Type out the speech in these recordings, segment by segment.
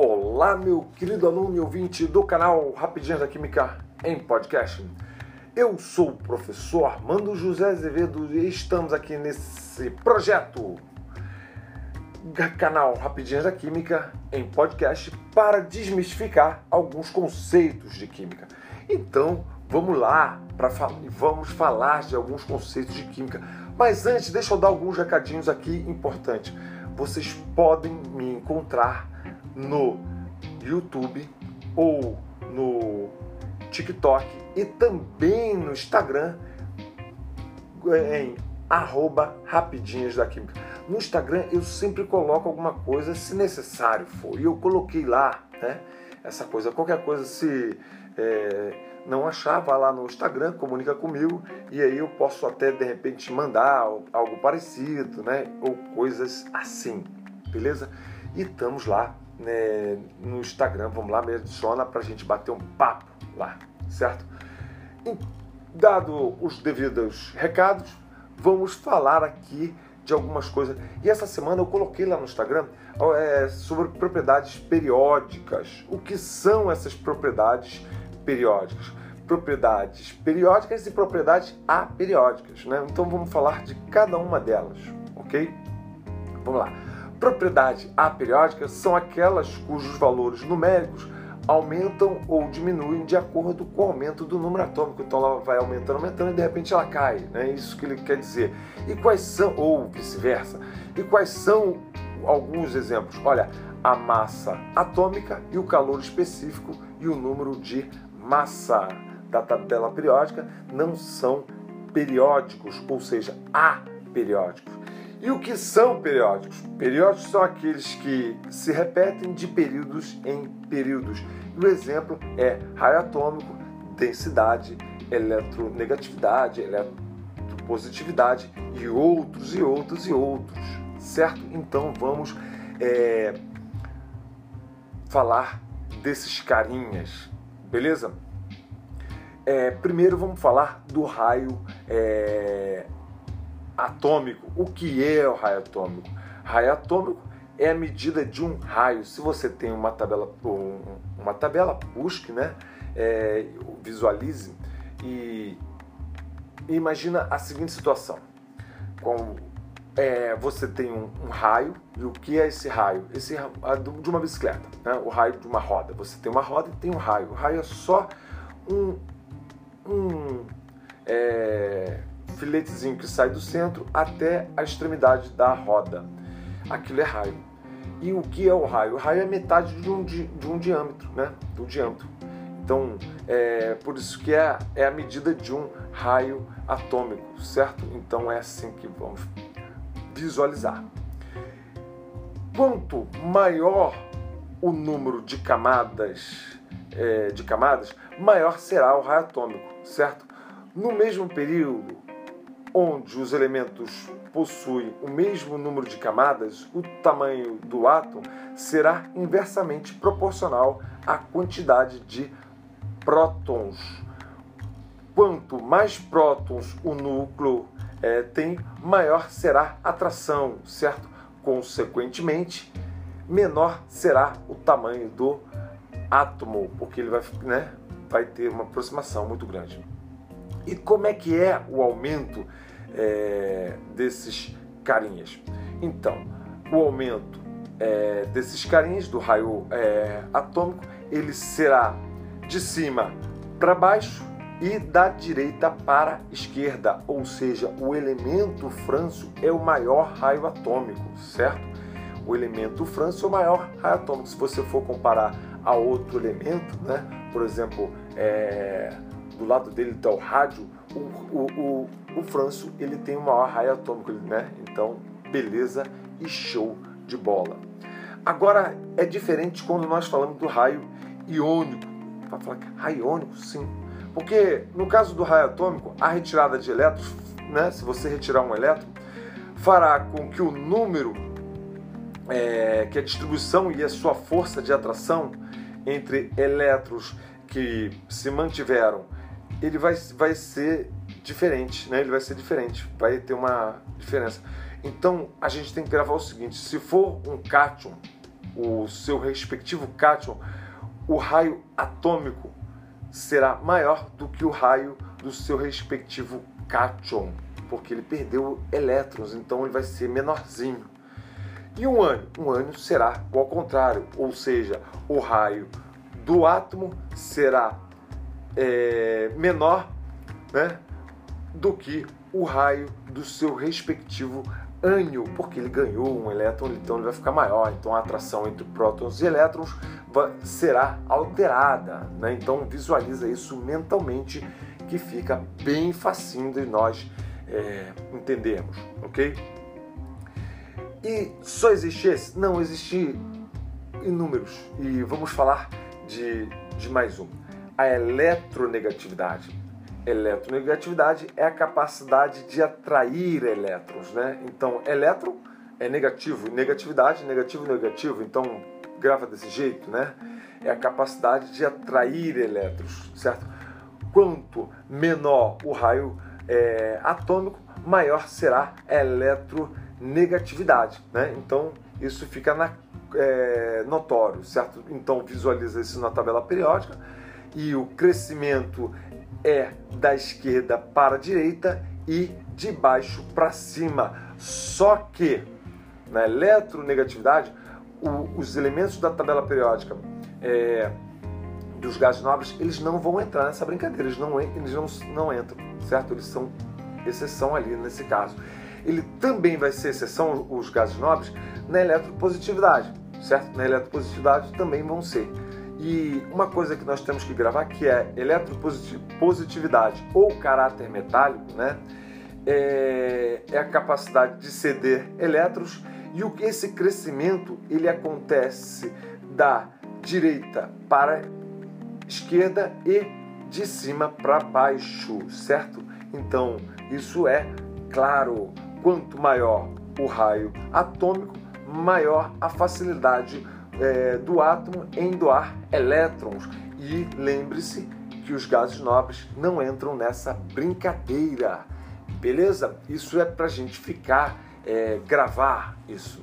Olá, meu querido aluno e ouvinte do canal Rapidinhas da Química em Podcast. Eu sou o professor Armando José Azevedo e estamos aqui nesse projeto canal Rapidinhas da Química em podcast para desmistificar alguns conceitos de química. Então, vamos lá para vamos falar de alguns conceitos de química. Mas antes, deixa eu dar alguns recadinhos aqui importantes. Vocês podem me encontrar no YouTube ou no TikTok e também no Instagram em arroba rapidinhas da química. No Instagram eu sempre coloco alguma coisa se necessário for. E eu coloquei lá, né? Essa coisa, qualquer coisa se é, não achar, vá lá no Instagram, comunica comigo e aí eu posso até de repente mandar algo parecido, né? Ou coisas assim, beleza? E estamos lá né, no Instagram. Vamos lá, me adiciona para a gente bater um papo lá, certo? E, dado os devidos recados, vamos falar aqui de algumas coisas. E essa semana eu coloquei lá no Instagram é, sobre propriedades periódicas. O que são essas propriedades periódicas? Propriedades periódicas e propriedades aperiódicas. Né? Então vamos falar de cada uma delas, ok? Vamos lá. Propriedades aperiódicas são aquelas cujos valores numéricos aumentam ou diminuem de acordo com o aumento do número atômico. Então ela vai aumentando, aumentando e de repente ela cai. É né? isso que ele quer dizer. E quais são, ou vice-versa, e quais são alguns exemplos? Olha, a massa atômica e o calor específico e o número de massa da tabela periódica não são periódicos, ou seja, aperiódicos. E o que são periódicos? Periódicos são aqueles que se repetem de períodos em períodos. E o exemplo é raio atômico, densidade, eletronegatividade, eletropositividade e outros e outros e outros, certo? Então vamos é, falar desses carinhas, beleza? É, primeiro vamos falar do raio é, atômico. O que é o raio atômico? Raio atômico é a medida de um raio. Se você tem uma tabela, uma tabela, busque, né? É, visualize e imagina a seguinte situação: com, é, você tem um, um, raio e o que é esse raio? Esse de uma bicicleta, né? o raio de uma roda. Você tem uma roda e tem um raio. O raio é só um, um é, filetezinho que sai do centro até a extremidade da roda. Aquilo é raio. E o que é o raio? O raio é metade de um, de, de um diâmetro, né? Do diâmetro. Então, é por isso que é, é a medida de um raio atômico, certo? Então é assim que vamos visualizar. Quanto maior o número de camadas, é, de camadas, maior será o raio atômico, certo? No mesmo período, onde os elementos possuem o mesmo número de camadas, o tamanho do átomo será inversamente proporcional à quantidade de prótons. Quanto mais prótons o núcleo é, tem, maior será a atração, certo? Consequentemente, menor será o tamanho do átomo, porque ele vai, né, vai ter uma aproximação muito grande. E como é que é o aumento é, desses carinhas? Então, o aumento é, desses carinhas do raio é, atômico ele será de cima para baixo e da direita para esquerda, ou seja, o elemento francio é o maior raio atômico, certo? O elemento francio é o maior raio atômico. Se você for comparar a outro elemento, né? por exemplo, é, do lado dele está o rádio, o, o, o, o Franço ele tem o maior raio atômico, né? Então, beleza e show de bola. Agora, é diferente quando nós falamos do raio iônico. Vai falar que raio iônico? Sim. Porque no caso do raio atômico, a retirada de elétrons, né, se você retirar um elétron, fará com que o número, é, que a distribuição e a sua força de atração entre elétrons que se mantiveram ele vai, vai ser diferente, né? Ele vai ser diferente, vai ter uma diferença. Então a gente tem que gravar o seguinte: se for um cátion, o seu respectivo cátion, o raio atômico será maior do que o raio do seu respectivo cátion, porque ele perdeu elétrons, então ele vai ser menorzinho. E um ânion? Um ânion será o ao contrário, ou seja, o raio do átomo será é, menor né, do que o raio do seu respectivo ânion, porque ele ganhou um elétron, então ele vai ficar maior. Então a atração entre prótons e elétrons será alterada. Né? Então visualiza isso mentalmente, que fica bem facinho de nós é, entendermos, ok? E só existe esse? Não, existe inúmeros. E vamos falar de, de mais um. A eletronegatividade eletronegatividade é a capacidade de atrair elétrons, né? Então, elétron é negativo, negatividade, negativo, negativo. Então, grava desse jeito, né? É a capacidade de atrair elétrons, certo? Quanto menor o raio é, atômico, maior será a eletronegatividade, né? Então, isso fica na, é, notório, certo? Então, visualiza isso na tabela periódica e o crescimento é da esquerda para a direita e de baixo para cima. Só que na eletronegatividade, o, os elementos da tabela periódica é, dos gases nobres, eles não vão entrar nessa brincadeira, eles não, eles não, não entram, certo? Eles são exceção ali nesse caso. Ele também vai ser exceção, os gases nobres, na eletropositividade, certo? Na eletropositividade também vão ser. E uma coisa que nós temos que gravar que é eletropositividade ou caráter metálico, né? É, é a capacidade de ceder elétrons e o que esse crescimento ele acontece da direita para esquerda e de cima para baixo, certo? Então, isso é claro, quanto maior o raio atômico, maior a facilidade é, do átomo em doar elétrons. E lembre-se que os gases nobres não entram nessa brincadeira, beleza? Isso é para a gente ficar, é, gravar isso.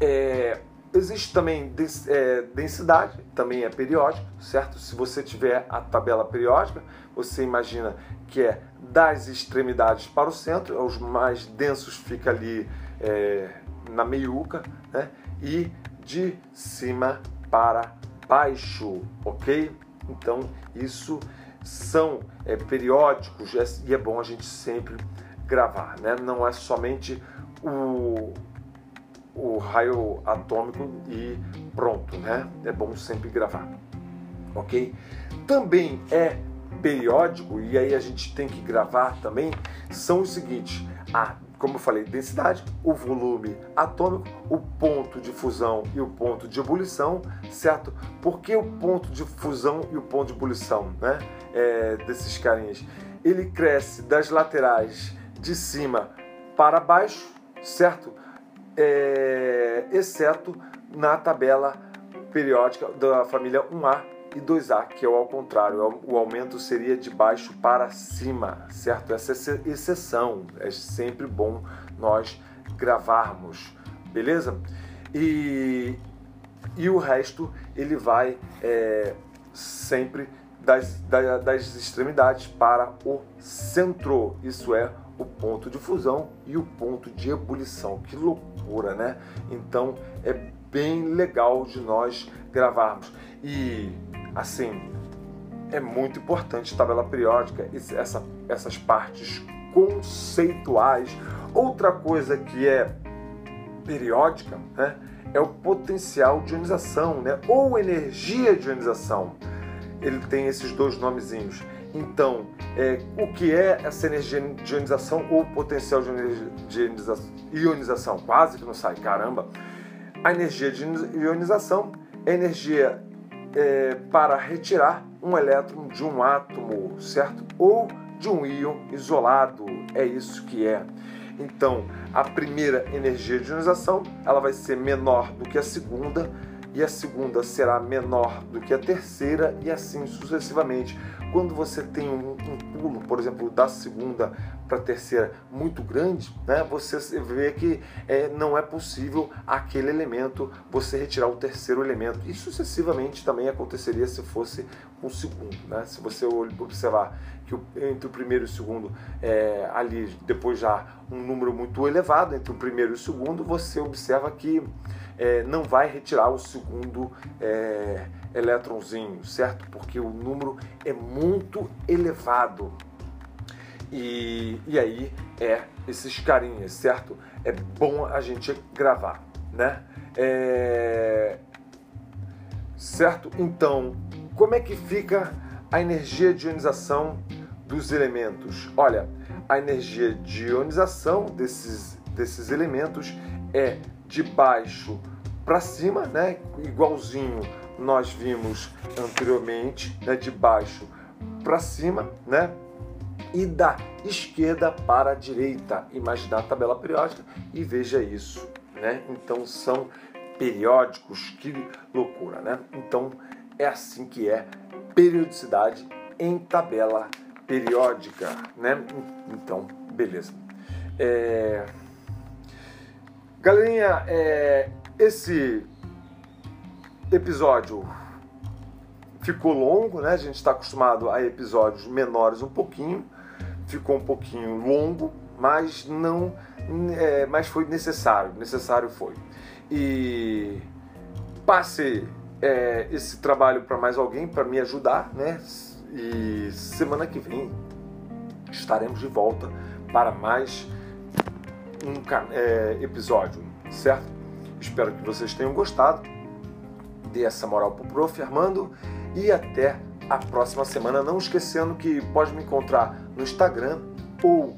É, existe também é, densidade, também é periódico, certo? Se você tiver a tabela periódica, você imagina que é das extremidades para o centro, os mais densos fica ali é, na meiuca, né? E de cima para baixo, ok? Então, isso são é, periódicos e é bom a gente sempre gravar, né? Não é somente o, o raio atômico e pronto, né? É bom sempre gravar, ok? Também é periódico, e aí a gente tem que gravar também, são os seguintes: a como eu falei, densidade, o volume atômico, o ponto de fusão e o ponto de ebulição, certo? Por que o ponto de fusão e o ponto de ebulição, né? É, desses carinhas? Ele cresce das laterais de cima para baixo, certo? É, exceto na tabela periódica da família 1A e 2A, que é ao contrário, o aumento seria de baixo para cima, certo? Essa é exceção, é sempre bom nós gravarmos, beleza? E, e o resto ele vai é, sempre das, das extremidades para o centro, isso é o ponto de fusão e o ponto de ebulição. Que loucura, né? Então é bem legal de nós gravarmos. E Assim, é muito importante tabela periódica, essa, essas partes conceituais. Outra coisa que é periódica né, é o potencial de ionização, né, ou energia de ionização. Ele tem esses dois nomezinhos. Então, é, o que é essa energia de ionização ou potencial de ionização? Quase que não sai, caramba. A energia de ionização é energia é, para retirar um elétron de um átomo, certo? Ou de um íon isolado. É isso que é. Então, a primeira energia de ionização ela vai ser menor do que a segunda e a segunda será menor do que a terceira e assim sucessivamente. Quando você tem um, um pulo, por exemplo, da segunda para a terceira muito grande, né, você vê que é, não é possível aquele elemento você retirar o terceiro elemento. E sucessivamente também aconteceria se fosse o segundo. Né? Se você observar que entre o primeiro e o segundo, é, ali depois já um número muito elevado, entre o primeiro e o segundo, você observa que é, não vai retirar o segundo é, elétronzinho, certo? Porque o número é muito elevado. E, e aí é esses carinhas, certo? É bom a gente gravar, né? É... Certo? Então, como é que fica a energia de ionização dos elementos? Olha, a energia de ionização desses, desses elementos é de baixo para cima, né? Igualzinho nós vimos anteriormente, né? De baixo para cima, né? E da esquerda para a direita. Imaginar a tabela periódica e veja isso, né? Então são periódicos, que loucura, né? Então é assim que é periodicidade em tabela periódica, né? Então, beleza. É... Galerinha, é, esse episódio ficou longo, né? A gente está acostumado a episódios menores um pouquinho, ficou um pouquinho longo, mas não, é, mas foi necessário, necessário foi. E passe é, esse trabalho para mais alguém para me ajudar, né? E semana que vem estaremos de volta para mais um é, episódio, certo? Espero que vocês tenham gostado. Dê essa moral pro Prof. Armando e até a próxima semana. Não esquecendo que pode me encontrar no Instagram ou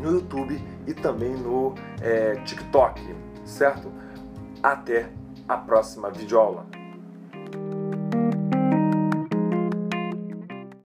no YouTube e também no é, TikTok, certo? Até a próxima videoaula.